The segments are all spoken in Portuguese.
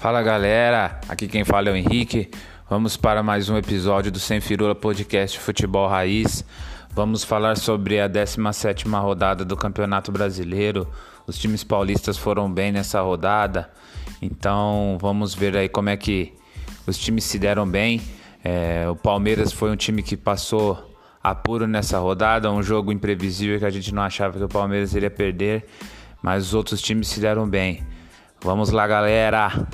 Fala galera, aqui quem fala é o Henrique. Vamos para mais um episódio do Sem Firula Podcast Futebol Raiz. Vamos falar sobre a 17ª rodada do Campeonato Brasileiro. Os times paulistas foram bem nessa rodada. Então, vamos ver aí como é que os times se deram bem. É, o Palmeiras foi um time que passou apuro nessa rodada, um jogo imprevisível que a gente não achava que o Palmeiras iria perder, mas os outros times se deram bem. Vamos lá, galera!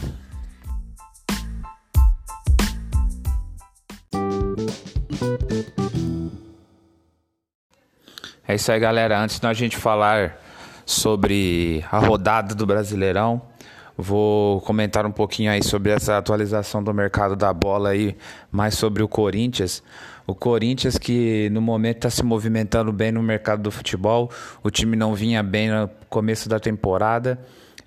É isso aí, galera. Antes da gente falar sobre a rodada do Brasileirão, vou comentar um pouquinho aí sobre essa atualização do mercado da bola aí, mais sobre o Corinthians. O Corinthians que no momento está se movimentando bem no mercado do futebol. O time não vinha bem no começo da temporada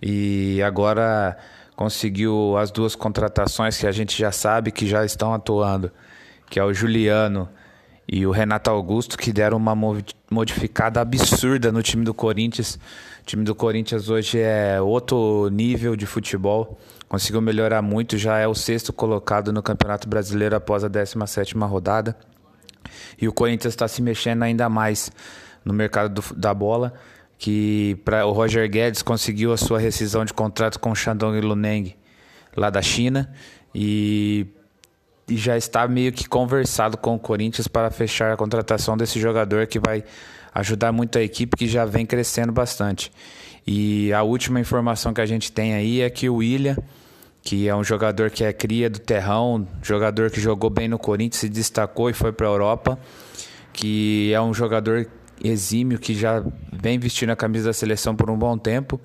e agora conseguiu as duas contratações que a gente já sabe que já estão atuando, que é o Juliano e o Renato Augusto, que deram uma modificada absurda no time do Corinthians. O time do Corinthians hoje é outro nível de futebol, conseguiu melhorar muito, já é o sexto colocado no Campeonato Brasileiro após a 17ª rodada. E o Corinthians está se mexendo ainda mais no mercado do, da bola, que para o Roger Guedes conseguiu a sua rescisão de contrato com o Shandong Luneng lá da China e e já está meio que conversado com o Corinthians para fechar a contratação desse jogador que vai ajudar muito a equipe que já vem crescendo bastante. E a última informação que a gente tem aí é que o William, que é um jogador que é cria do terrão, jogador que jogou bem no Corinthians, se destacou e foi para a Europa, que é um jogador exímio que já vem vestindo a camisa da seleção por um bom tempo,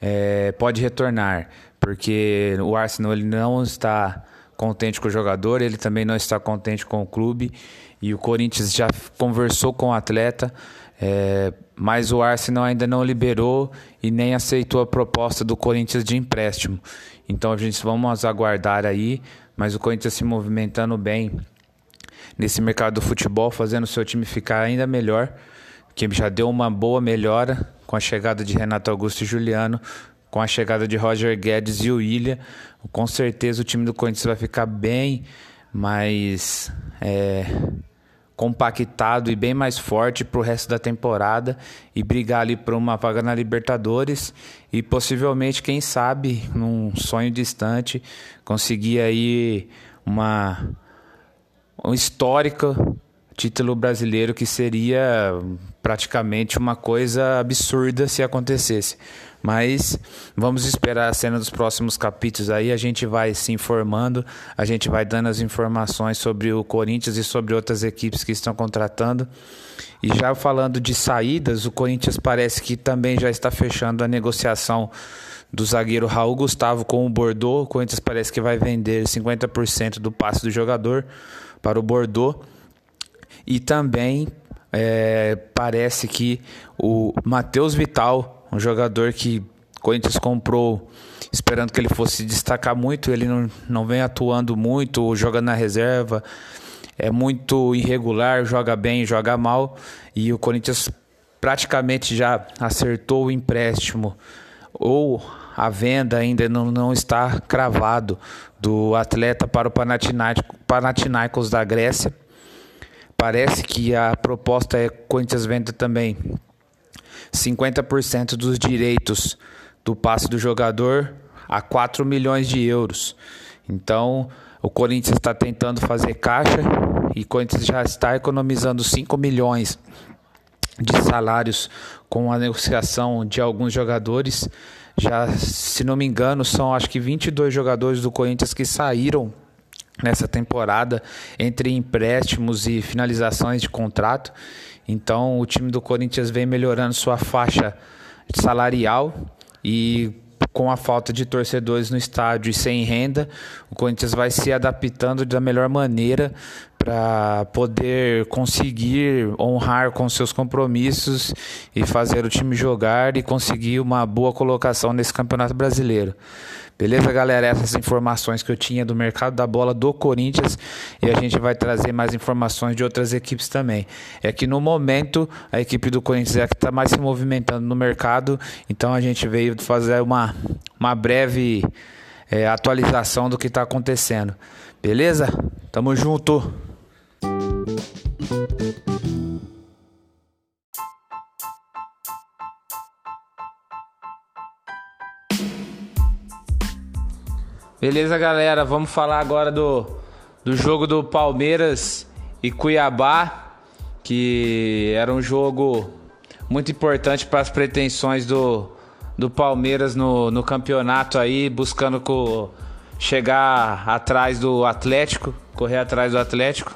é, pode retornar, porque o Arsenal ele não está contente com o jogador, ele também não está contente com o clube e o Corinthians já conversou com o atleta, é, mas o Arsenal ainda não liberou e nem aceitou a proposta do Corinthians de empréstimo. Então a gente vamos aguardar aí, mas o Corinthians se movimentando bem nesse mercado do futebol, fazendo o seu time ficar ainda melhor, que já deu uma boa melhora com a chegada de Renato Augusto e Juliano, com a chegada de Roger Guedes e o William, com certeza o time do Corinthians vai ficar bem mais é, compactado e bem mais forte para o resto da temporada e brigar ali por uma vaga na Libertadores e possivelmente, quem sabe, num sonho distante, conseguir aí uma histórica título brasileiro que seria praticamente uma coisa absurda se acontecesse. Mas vamos esperar a cena dos próximos capítulos aí, a gente vai se informando, a gente vai dando as informações sobre o Corinthians e sobre outras equipes que estão contratando. E já falando de saídas, o Corinthians parece que também já está fechando a negociação do zagueiro Raul Gustavo com o Bordeaux. O Corinthians parece que vai vender 50% do passe do jogador para o Bordeaux. E também é, parece que o Matheus Vital, um jogador que o Corinthians comprou esperando que ele fosse destacar muito, ele não, não vem atuando muito, joga na reserva, é muito irregular, joga bem, joga mal, e o Corinthians praticamente já acertou o empréstimo ou a venda ainda não, não está cravado do atleta para o Panathinaikos da Grécia. Parece que a proposta é Corinthians venda também 50% dos direitos do passe do jogador a 4 milhões de euros. Então, o Corinthians está tentando fazer caixa e o Corinthians já está economizando 5 milhões de salários com a negociação de alguns jogadores. Já, se não me engano, são acho que 22 jogadores do Corinthians que saíram nessa temporada entre empréstimos e finalizações de contrato. Então o time do Corinthians vem melhorando sua faixa salarial e com a falta de torcedores no estádio e sem renda, o Corinthians vai se adaptando da melhor maneira para poder conseguir honrar com seus compromissos e fazer o time jogar e conseguir uma boa colocação nesse Campeonato Brasileiro. Beleza, galera? Essas informações que eu tinha do mercado da bola do Corinthians e a gente vai trazer mais informações de outras equipes também. É que no momento a equipe do Corinthians é a que está mais se movimentando no mercado, então a gente veio fazer uma, uma breve é, atualização do que está acontecendo. Beleza? Tamo junto! Beleza, galera? Vamos falar agora do, do jogo do Palmeiras e Cuiabá, que era um jogo muito importante para as pretensões do, do Palmeiras no, no campeonato aí, buscando co, chegar atrás do Atlético, correr atrás do Atlético.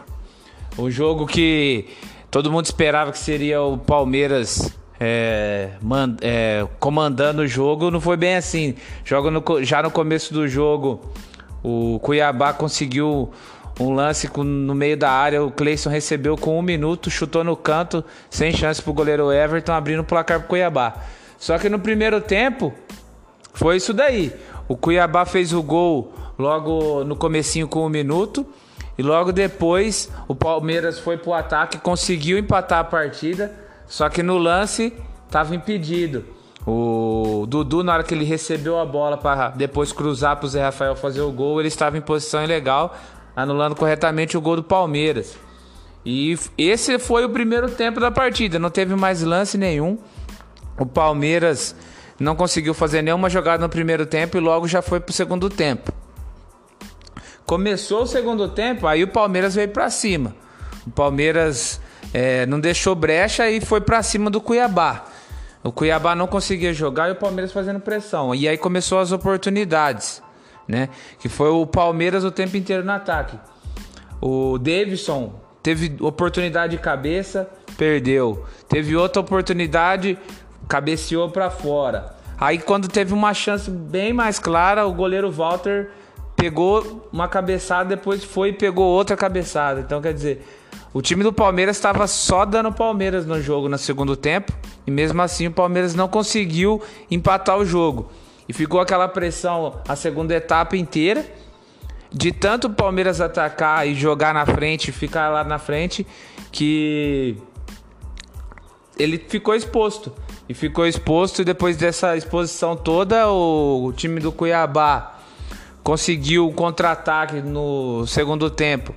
Um jogo que todo mundo esperava que seria o Palmeiras é, man, é, comandando o jogo, não foi bem assim. Joga já no começo do jogo, o Cuiabá conseguiu um lance com, no meio da área. O Cleison recebeu com um minuto, chutou no canto, sem chance pro goleiro Everton, abrindo o placar pro Cuiabá. Só que no primeiro tempo, foi isso daí. O Cuiabá fez o gol logo no comecinho com um minuto. E logo depois o Palmeiras foi pro ataque, conseguiu empatar a partida. Só que no lance estava impedido. O Dudu, na hora que ele recebeu a bola para depois cruzar para o Zé Rafael fazer o gol, ele estava em posição ilegal, anulando corretamente o gol do Palmeiras. E esse foi o primeiro tempo da partida, não teve mais lance nenhum. O Palmeiras não conseguiu fazer nenhuma jogada no primeiro tempo e logo já foi para o segundo tempo. Começou o segundo tempo, aí o Palmeiras veio para cima. O Palmeiras é, não deixou brecha e foi para cima do Cuiabá. O Cuiabá não conseguia jogar e o Palmeiras fazendo pressão. E aí começou as oportunidades, né? Que foi o Palmeiras o tempo inteiro no ataque. O Davidson teve oportunidade de cabeça, perdeu. Teve outra oportunidade, cabeceou para fora. Aí quando teve uma chance bem mais clara, o goleiro Walter pegou uma cabeçada, depois foi e pegou outra cabeçada. Então quer dizer, o time do Palmeiras estava só dando Palmeiras no jogo no segundo tempo e mesmo assim o Palmeiras não conseguiu empatar o jogo. E ficou aquela pressão a segunda etapa inteira de tanto o Palmeiras atacar e jogar na frente, ficar lá na frente, que ele ficou exposto. E ficou exposto e depois dessa exposição toda, o, o time do Cuiabá conseguiu um contra-ataque no segundo tempo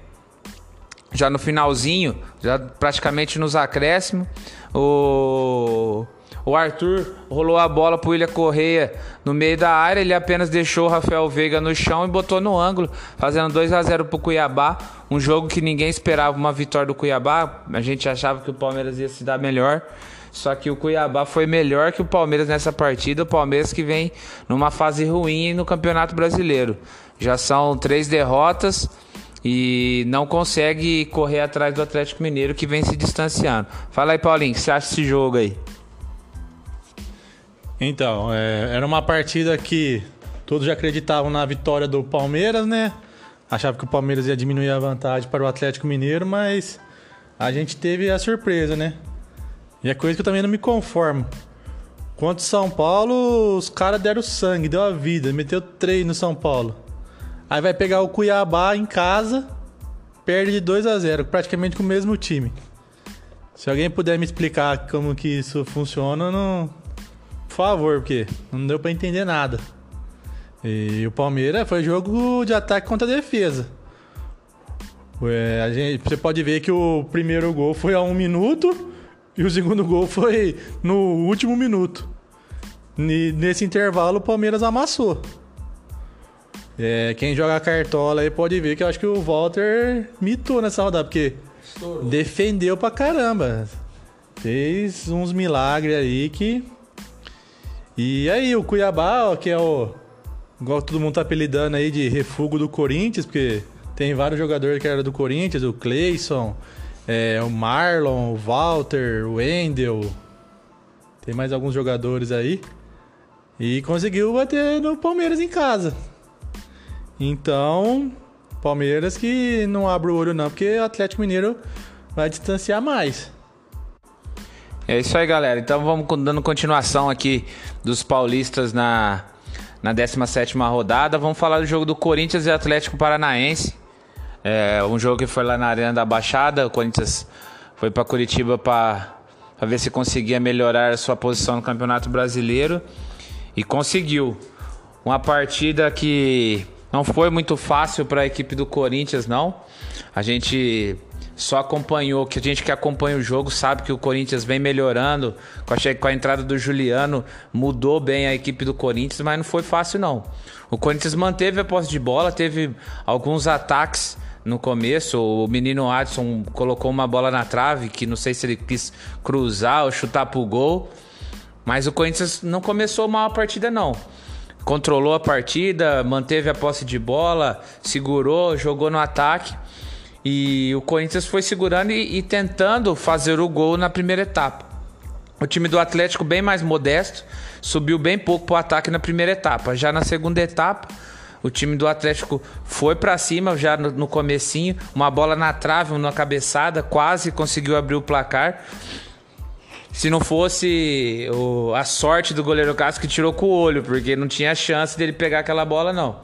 já no finalzinho, já praticamente nos acréscimos, o, o Arthur rolou a bola pro William Correia no meio da área, ele apenas deixou o Rafael Veiga no chão e botou no ângulo, fazendo 2 a 0 pro Cuiabá, um jogo que ninguém esperava uma vitória do Cuiabá, a gente achava que o Palmeiras ia se dar melhor. Só que o Cuiabá foi melhor que o Palmeiras nessa partida. O Palmeiras que vem numa fase ruim no Campeonato Brasileiro. Já são três derrotas e não consegue correr atrás do Atlético Mineiro que vem se distanciando. Fala aí, Paulinho, o que você acha desse jogo aí? Então, é, era uma partida que todos já acreditavam na vitória do Palmeiras, né? Achava que o Palmeiras ia diminuir a vantagem para o Atlético Mineiro, mas a gente teve a surpresa, né? E é coisa que eu também não me conformo. Quanto São Paulo, os caras deram sangue, deu a vida, meteu três no São Paulo. Aí vai pegar o Cuiabá em casa, perde de 2 a 0 praticamente com o mesmo time. Se alguém puder me explicar como que isso funciona, não... por favor, porque não deu para entender nada. E o Palmeiras foi jogo de ataque contra defesa. É, gente, você pode ver que o primeiro gol foi a um minuto e o segundo gol foi no último minuto. nesse intervalo, o Palmeiras amassou. É, quem joga cartola aí pode ver que eu acho que o Walter mitou nessa rodada, porque Estourou. defendeu pra caramba. Fez uns milagres aí que. E aí, o Cuiabá, ó, que é o. Igual todo mundo tá apelidando aí de refúgio do Corinthians, porque tem vários jogadores que eram do Corinthians, o Cleison, é, o Marlon, o Walter, o Wendel. Tem mais alguns jogadores aí. E conseguiu bater no Palmeiras em casa. Então, Palmeiras que não abre o olho não, porque o Atlético Mineiro vai distanciar mais. É isso aí, galera. Então vamos dando continuação aqui dos paulistas na, na 17 rodada. Vamos falar do jogo do Corinthians e Atlético Paranaense. É um jogo que foi lá na Arena da Baixada. O Corinthians foi para Curitiba para ver se conseguia melhorar a sua posição no Campeonato Brasileiro e conseguiu. uma partida que não foi muito fácil para a equipe do Corinthians, não. A gente só acompanhou, que a gente que acompanha o jogo sabe que o Corinthians vem melhorando. Com a, com a entrada do Juliano, mudou bem a equipe do Corinthians, mas não foi fácil, não. O Corinthians manteve a posse de bola, teve alguns ataques no começo. O menino Adson colocou uma bola na trave, que não sei se ele quis cruzar ou chutar pro gol. Mas o Corinthians não começou mal a partida, não. Controlou a partida, manteve a posse de bola, segurou, jogou no ataque. E o Corinthians foi segurando e, e tentando fazer o gol na primeira etapa. O time do Atlético bem mais modesto, subiu bem pouco para o ataque na primeira etapa. Já na segunda etapa, o time do Atlético foi para cima já no, no comecinho, uma bola na trave, uma cabeçada, quase conseguiu abrir o placar. Se não fosse o, a sorte do goleiro Castro que tirou com o olho, porque não tinha chance dele pegar aquela bola não.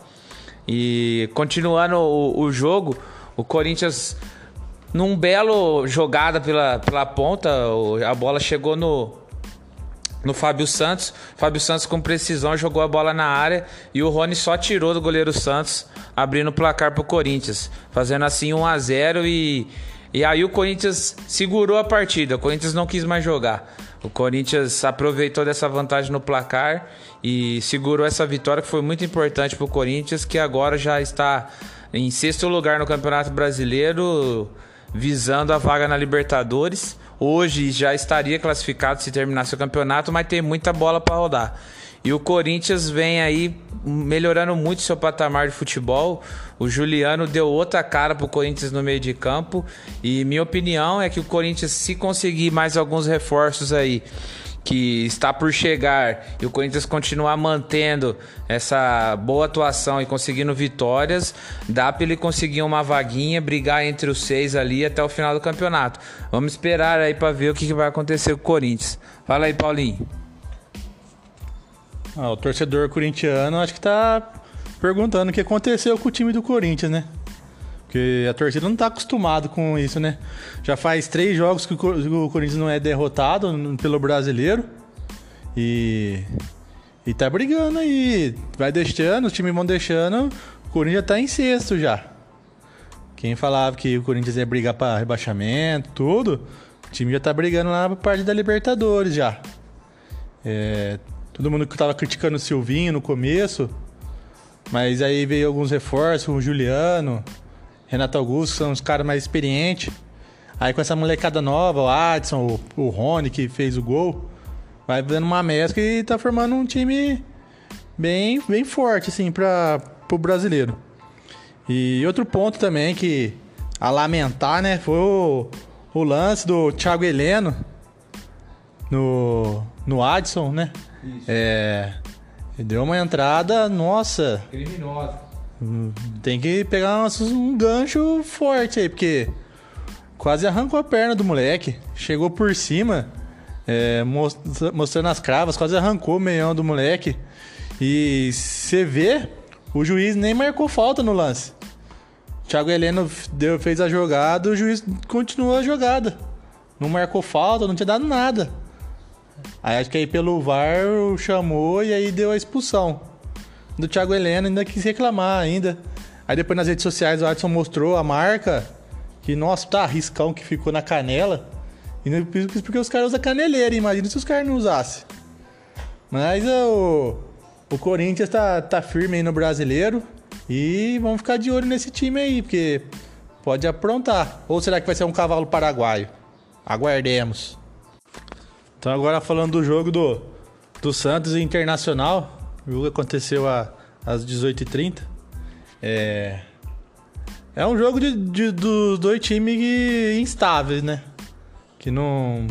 E continuando o, o jogo, o Corinthians num belo jogada pela, pela ponta, a bola chegou no no Fábio Santos. Fábio Santos com precisão jogou a bola na área e o Rony só tirou do goleiro Santos, abrindo o placar para o Corinthians, fazendo assim 1 a 0 e e aí o Corinthians segurou a partida. O Corinthians não quis mais jogar. O Corinthians aproveitou dessa vantagem no placar e segurou essa vitória que foi muito importante para o Corinthians, que agora já está em sexto lugar no Campeonato Brasileiro, visando a vaga na Libertadores. Hoje já estaria classificado se terminasse o campeonato, mas tem muita bola para rodar. E o Corinthians vem aí melhorando muito seu patamar de futebol. O Juliano deu outra cara pro Corinthians no meio de campo. E minha opinião é que o Corinthians, se conseguir mais alguns reforços aí, que está por chegar, e o Corinthians continuar mantendo essa boa atuação e conseguindo vitórias, dá para ele conseguir uma vaguinha, brigar entre os seis ali até o final do campeonato. Vamos esperar aí para ver o que vai acontecer com o Corinthians. Fala aí, Paulinho. Ah, o torcedor corintiano acho que tá perguntando o que aconteceu com o time do Corinthians, né? Porque a torcida não tá acostumado com isso, né? Já faz três jogos que o Corinthians não é derrotado pelo brasileiro. E. E tá brigando aí. Vai deixando, os times vão deixando. O Corinthians tá em sexto já. Quem falava que o Corinthians ia brigar para rebaixamento, tudo, o time já tá brigando lá na parte da Libertadores já. É, Todo mundo que tava criticando o Silvinho no começo. Mas aí veio alguns reforços, o Juliano, Renato Augusto, são os caras mais experientes. Aí com essa molecada nova, o Adson, o, o Rony que fez o gol, vai dando uma mescla e tá formando um time bem, bem forte, assim, para o brasileiro. E outro ponto também que a lamentar, né, foi o, o lance do Thiago Heleno no, no Adson, né? Isso. É. Deu uma entrada, nossa. Criminosa. Tem que pegar um gancho forte aí, porque quase arrancou a perna do moleque. Chegou por cima, é, mostrando as cravas, quase arrancou o meião do moleque. E você vê, o juiz nem marcou falta no lance. Thiago Heleno deu, fez a jogada, o juiz continuou a jogada. Não marcou falta, não tinha dado nada. Aí acho que aí pelo VAR chamou e aí deu a expulsão do Thiago Helena, ainda quis reclamar ainda. Aí depois nas redes sociais o Adson mostrou a marca, que nossa, tá riscão que ficou na canela. E não porque os caras usam caneleira, imagina se os caras não usassem. Mas o, o Corinthians tá, tá firme aí no brasileiro. E vamos ficar de olho nesse time aí, porque pode aprontar. Ou será que vai ser um cavalo paraguaio? Aguardemos. Então agora falando do jogo do, do Santos Internacional, o jogo aconteceu a, às 18h30. É, é um jogo de, de, dos dois times instáveis, né? Que não.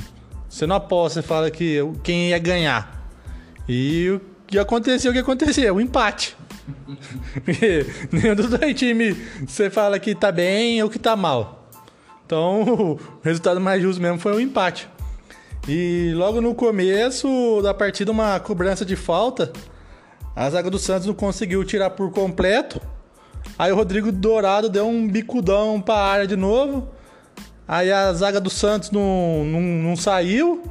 Você não aposta, você fala que quem ia ganhar. E o que aconteceu, o que aconteceu? Um empate. nenhum dos dois times você fala que tá bem ou que tá mal. Então o resultado mais justo mesmo foi o um empate. E logo no começo da partida, uma cobrança de falta. A zaga do Santos não conseguiu tirar por completo. Aí o Rodrigo Dourado deu um bicudão para a área de novo. Aí a zaga do Santos não, não, não saiu.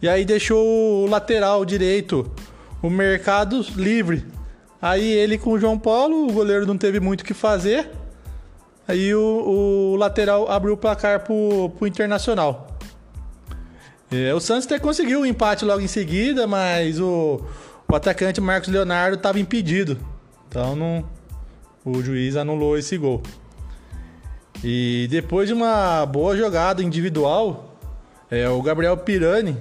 E aí deixou o lateral direito, o mercado livre. Aí ele com o João Paulo, o goleiro não teve muito o que fazer. Aí o, o lateral abriu o placar pro, pro Internacional. É, o Santos até conseguiu o um empate logo em seguida, mas o, o atacante Marcos Leonardo estava impedido. Então não, o juiz anulou esse gol. E depois de uma boa jogada individual, é, o Gabriel Pirani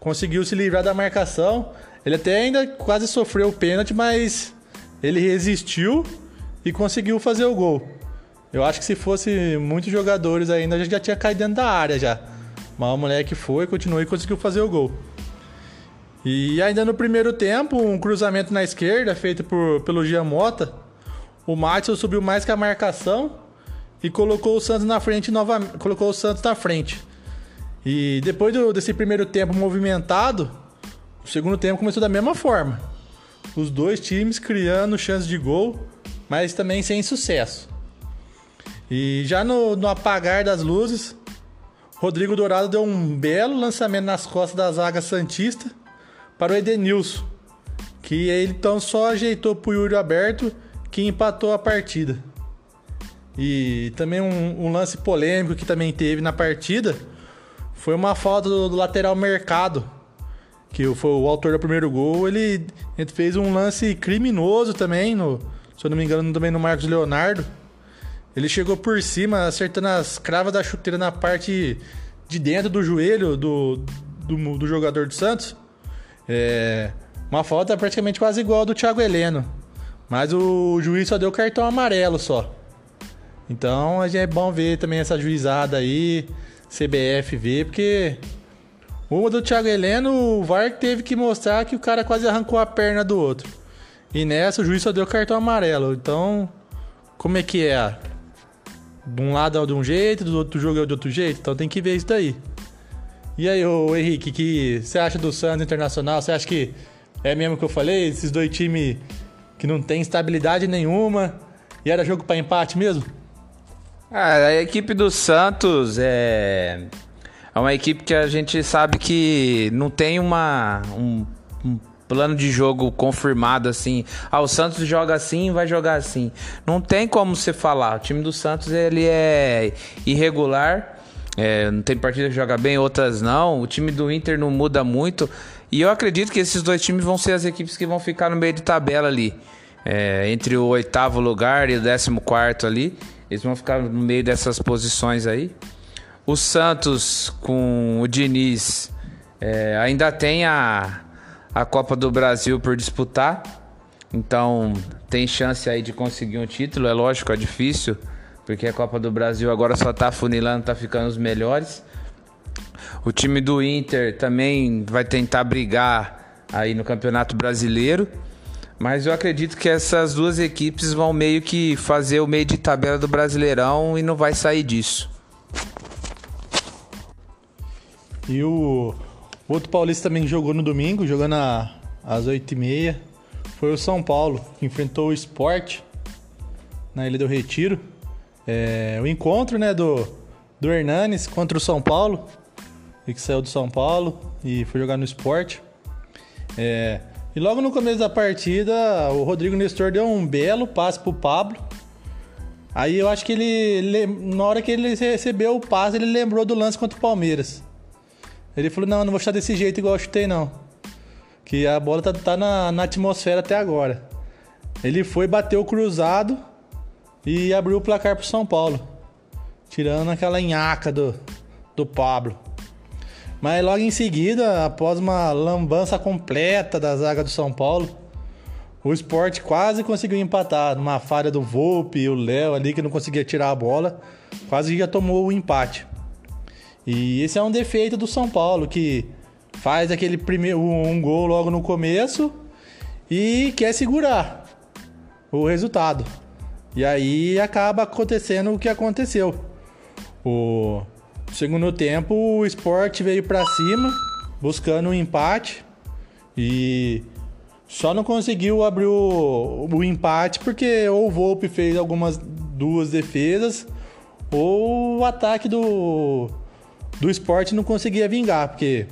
conseguiu se livrar da marcação. Ele até ainda quase sofreu o pênalti, mas ele resistiu e conseguiu fazer o gol. Eu acho que se fosse muitos jogadores ainda, já tinha caído dentro da área já. Mas o moleque foi, continuou e conseguiu fazer o gol. E ainda no primeiro tempo, um cruzamento na esquerda feito por, pelo Giamota. O Matheus subiu mais que a marcação e colocou o Santos na frente novamente. Colocou o Santos na frente. E depois do, desse primeiro tempo movimentado, o segundo tempo começou da mesma forma. Os dois times criando chances de gol, mas também sem sucesso. E já no, no apagar das luzes, Rodrigo Dourado deu um belo lançamento nas costas da zaga Santista para o Edenilson, que ele então só ajeitou para o Yuri aberto que empatou a partida. E também um, um, lance polêmico que também teve na partida foi uma falta do, do, lateral Mercado, que foi o autor do primeiro gol. Ele, ele fez um lance criminoso também, no, se eu não me engano, também no Marcos Leonardo. Ele chegou por cima, acertando as cravas da chuteira na parte de dentro do joelho do, do, do jogador do Santos. É, uma falta praticamente quase igual ao do Thiago Heleno. Mas o juiz só deu cartão amarelo só. Então é bom ver também essa juizada aí, CBF ver, porque uma do Thiago Heleno, o VAR teve que mostrar que o cara quase arrancou a perna do outro. E nessa o juiz só deu cartão amarelo. Então, como é que é? De um lado é de um jeito, do outro jogo é de outro jeito. Então tem que ver isso daí. E aí, ô Henrique, que você acha do Santos Internacional? Você acha que é mesmo que eu falei? Esses dois times que não tem estabilidade nenhuma e era jogo para empate mesmo? Ah, a equipe do Santos é, é uma equipe que a gente sabe que não tem uma, um, um plano de jogo confirmado assim. Ah, o Santos joga assim, vai jogar assim. Não tem como você falar. O time do Santos ele é irregular. É, não tem partida que joga bem, outras não. O time do Inter não muda muito. E eu acredito que esses dois times vão ser as equipes que vão ficar no meio de tabela ali. É, entre o oitavo lugar e o décimo quarto ali. Eles vão ficar no meio dessas posições aí. O Santos com o Diniz é, ainda tem a, a Copa do Brasil por disputar. Então tem chance aí de conseguir um título. É lógico, é difícil, porque a Copa do Brasil agora só tá funilando, tá ficando os melhores. O time do Inter também vai tentar brigar aí no Campeonato Brasileiro. Mas eu acredito que essas duas equipes vão meio que fazer o meio de tabela do Brasileirão e não vai sair disso. E o o outro paulista também jogou no domingo, jogando às 8h30. Foi o São Paulo, que enfrentou o Sport na Ilha do Retiro. É, o encontro né, do, do Hernanes contra o São Paulo. E que saiu do São Paulo e foi jogar no Sport. É, e logo no começo da partida, o Rodrigo Nestor deu um belo passe pro Pablo. Aí eu acho que ele, na hora que ele recebeu o passe, ele lembrou do lance contra o Palmeiras. Ele falou: Não, não vou chutar desse jeito igual eu chutei, não. Que a bola tá, tá na, na atmosfera até agora. Ele foi, bateu o cruzado e abriu o placar pro São Paulo. Tirando aquela nhaca do, do Pablo. Mas logo em seguida, após uma lambança completa da zaga do São Paulo, o Sport quase conseguiu empatar. Numa falha do Volpe e o Léo ali que não conseguia tirar a bola, quase já tomou o empate. E esse é um defeito do São Paulo, que faz aquele primeiro um gol logo no começo e quer segurar o resultado. E aí acaba acontecendo o que aconteceu. O segundo tempo, o Sport veio para cima, buscando um empate e só não conseguiu abrir o, o empate porque ou o Volpe fez algumas duas defesas ou o ataque do do esporte não conseguia vingar, porque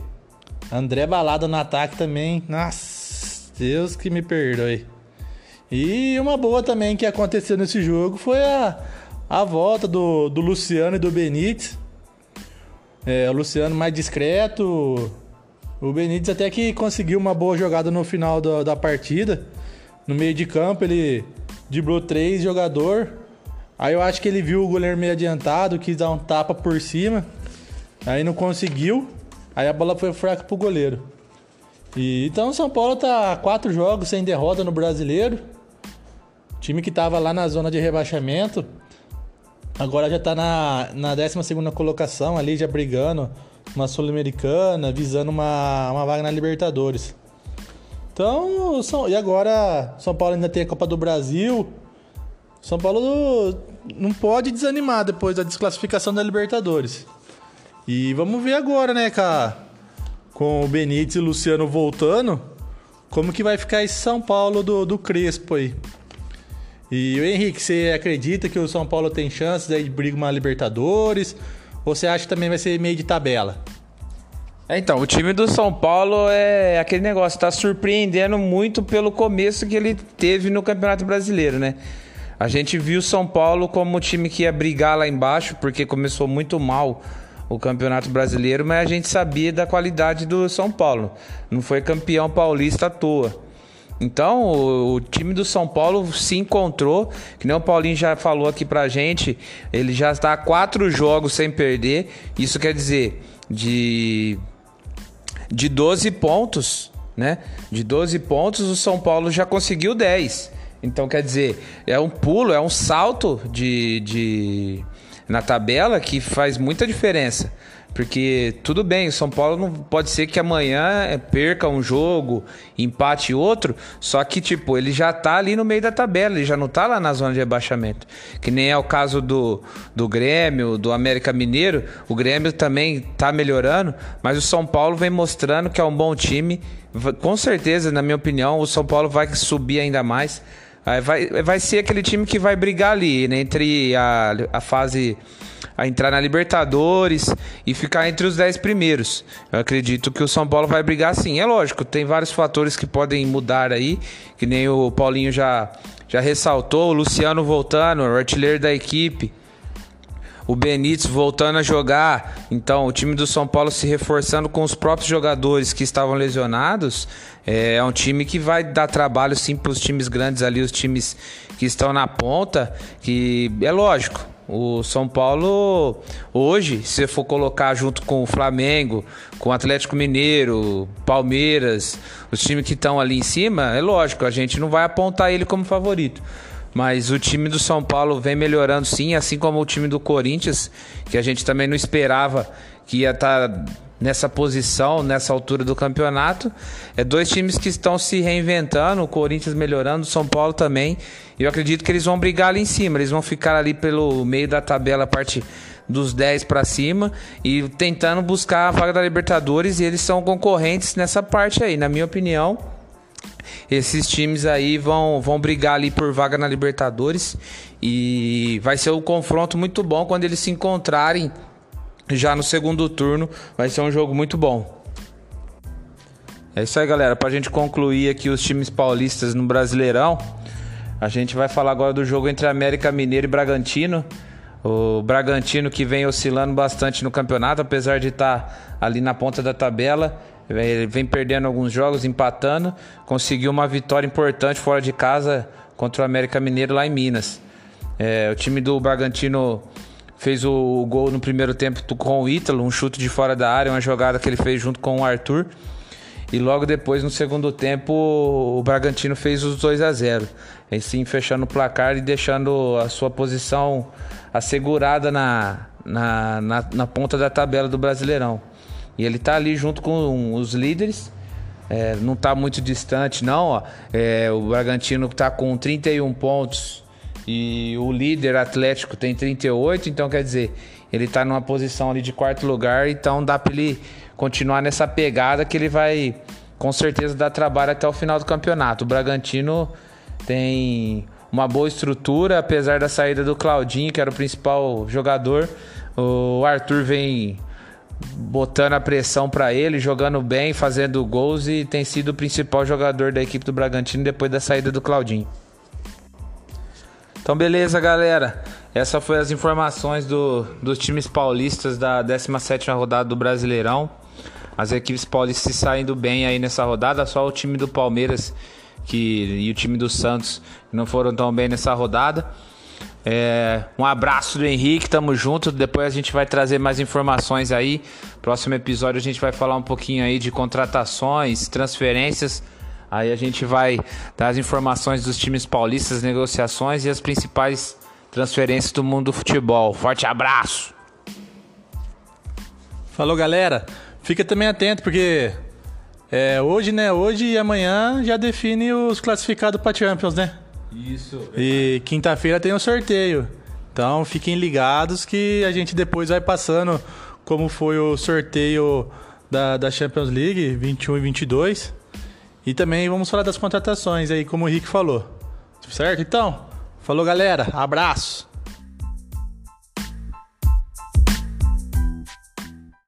André Balada no ataque também. Nossa, Deus que me perdoe. E uma boa também que aconteceu nesse jogo foi a, a volta do, do Luciano e do Benítez. É, o Luciano mais discreto. O Benítez até que conseguiu uma boa jogada no final da, da partida. No meio de campo ele driblou três jogador. Aí eu acho que ele viu o goleiro meio adiantado, quis dar um tapa por cima. Aí não conseguiu. Aí a bola foi fraca pro goleiro. E, então o São Paulo tá quatro jogos sem derrota no brasileiro. Time que tava lá na zona de rebaixamento. Agora já tá na, na 12 colocação ali, já brigando uma Sul-Americana, visando uma, uma vaga na Libertadores. Então, São, e agora São Paulo ainda tem a Copa do Brasil. São Paulo não pode desanimar depois da desclassificação da Libertadores. E vamos ver agora, né, cara, com o Benítez e o Luciano voltando, como que vai ficar esse São Paulo do, do Crespo aí. E o Henrique, você acredita que o São Paulo tem chances aí de brigar uma Libertadores? Ou você acha que também vai ser meio de tabela? É, então, o time do São Paulo é aquele negócio, tá surpreendendo muito pelo começo que ele teve no Campeonato Brasileiro, né? A gente viu o São Paulo como o time que ia brigar lá embaixo, porque começou muito mal o Campeonato Brasileiro, mas a gente sabia da qualidade do São Paulo. Não foi campeão paulista à toa. Então, o, o, time do São Paulo se encontrou, que nem o Paulinho já falou aqui pra gente, ele já está quatro jogos sem perder. Isso quer dizer, de, de 12 pontos, né? De 12 pontos, o São Paulo já conseguiu 10. Então, quer dizer, é um pulo, é um salto de, de na tabela que faz muita diferença. Porque tudo bem, o São Paulo não pode ser que amanhã é, perca um jogo, empate outro, só que tipo, ele já tá ali no meio da tabela, ele já não tá lá na zona de rebaixamento. Que nem é o caso do, do Grêmio, do América Mineiro, o Grêmio também tá melhorando, mas o São Paulo vem mostrando que é um bom time. Com certeza, na minha opinião, o São Paulo vai subir ainda mais. Vai, vai ser aquele time que vai brigar ali, né, entre a, a fase a entrar na Libertadores e ficar entre os 10 primeiros. Eu acredito que o São Paulo vai brigar sim. É lógico, tem vários fatores que podem mudar aí, que nem o Paulinho já, já ressaltou, o Luciano voltando, o artilheiro da equipe. O Benítez voltando a jogar, então o time do São Paulo se reforçando com os próprios jogadores que estavam lesionados. É, é um time que vai dar trabalho sim para os times grandes ali, os times que estão na ponta. Que é lógico, o São Paulo, hoje, se for colocar junto com o Flamengo, com o Atlético Mineiro, Palmeiras, os times que estão ali em cima, é lógico, a gente não vai apontar ele como favorito. Mas o time do São Paulo vem melhorando sim, assim como o time do Corinthians, que a gente também não esperava que ia estar tá nessa posição, nessa altura do campeonato. É dois times que estão se reinventando, o Corinthians melhorando, o São Paulo também. Eu acredito que eles vão brigar ali em cima, eles vão ficar ali pelo meio da tabela, a parte dos 10 para cima e tentando buscar a vaga da Libertadores e eles são concorrentes nessa parte aí, na minha opinião. Esses times aí vão, vão brigar ali por vaga na Libertadores e vai ser um confronto muito bom quando eles se encontrarem já no segundo turno. Vai ser um jogo muito bom. É isso aí, galera. Para a gente concluir aqui os times paulistas no Brasileirão, a gente vai falar agora do jogo entre América Mineiro e Bragantino. O Bragantino que vem oscilando bastante no campeonato, apesar de estar tá ali na ponta da tabela, vem perdendo alguns jogos, empatando, conseguiu uma vitória importante fora de casa contra o América Mineiro lá em Minas. É, o time do Bragantino fez o gol no primeiro tempo com o Ítalo, um chute de fora da área, uma jogada que ele fez junto com o Arthur. E logo depois, no segundo tempo, o Bragantino fez os 2 a 0 Assim, fechando o placar e deixando a sua posição assegurada na, na, na, na ponta da tabela do Brasileirão. E ele está ali junto com os líderes. É, não está muito distante, não. É, o Bragantino está com 31 pontos e o líder Atlético tem 38, então quer dizer, ele está numa posição ali de quarto lugar, então dá para ele continuar nessa pegada que ele vai com certeza dar trabalho até o final do campeonato. O Bragantino tem uma boa estrutura, apesar da saída do Claudinho, que era o principal jogador. O Arthur vem botando a pressão para ele, jogando bem, fazendo gols e tem sido o principal jogador da equipe do Bragantino depois da saída do Claudinho. Então, beleza, galera. Essa foi as informações do, dos times paulistas da 17ª rodada do Brasileirão. As equipes paulistas saindo bem aí nessa rodada, só o time do Palmeiras que, e o time do Santos não foram tão bem nessa rodada. É, um abraço do Henrique, tamo junto. Depois a gente vai trazer mais informações aí. Próximo episódio a gente vai falar um pouquinho aí de contratações, transferências Aí a gente vai dar as informações dos times paulistas, negociações e as principais transferências do mundo do futebol. Forte abraço! Falou, galera. Fica também atento, porque é, hoje, né? Hoje e amanhã já define os classificados para Champions, né? Isso. E quinta-feira tem o sorteio. Então fiquem ligados que a gente depois vai passando como foi o sorteio da, da Champions League 21 e 22. E também vamos falar das contratações aí, como o Rick falou. Certo? Então, falou galera, abraço!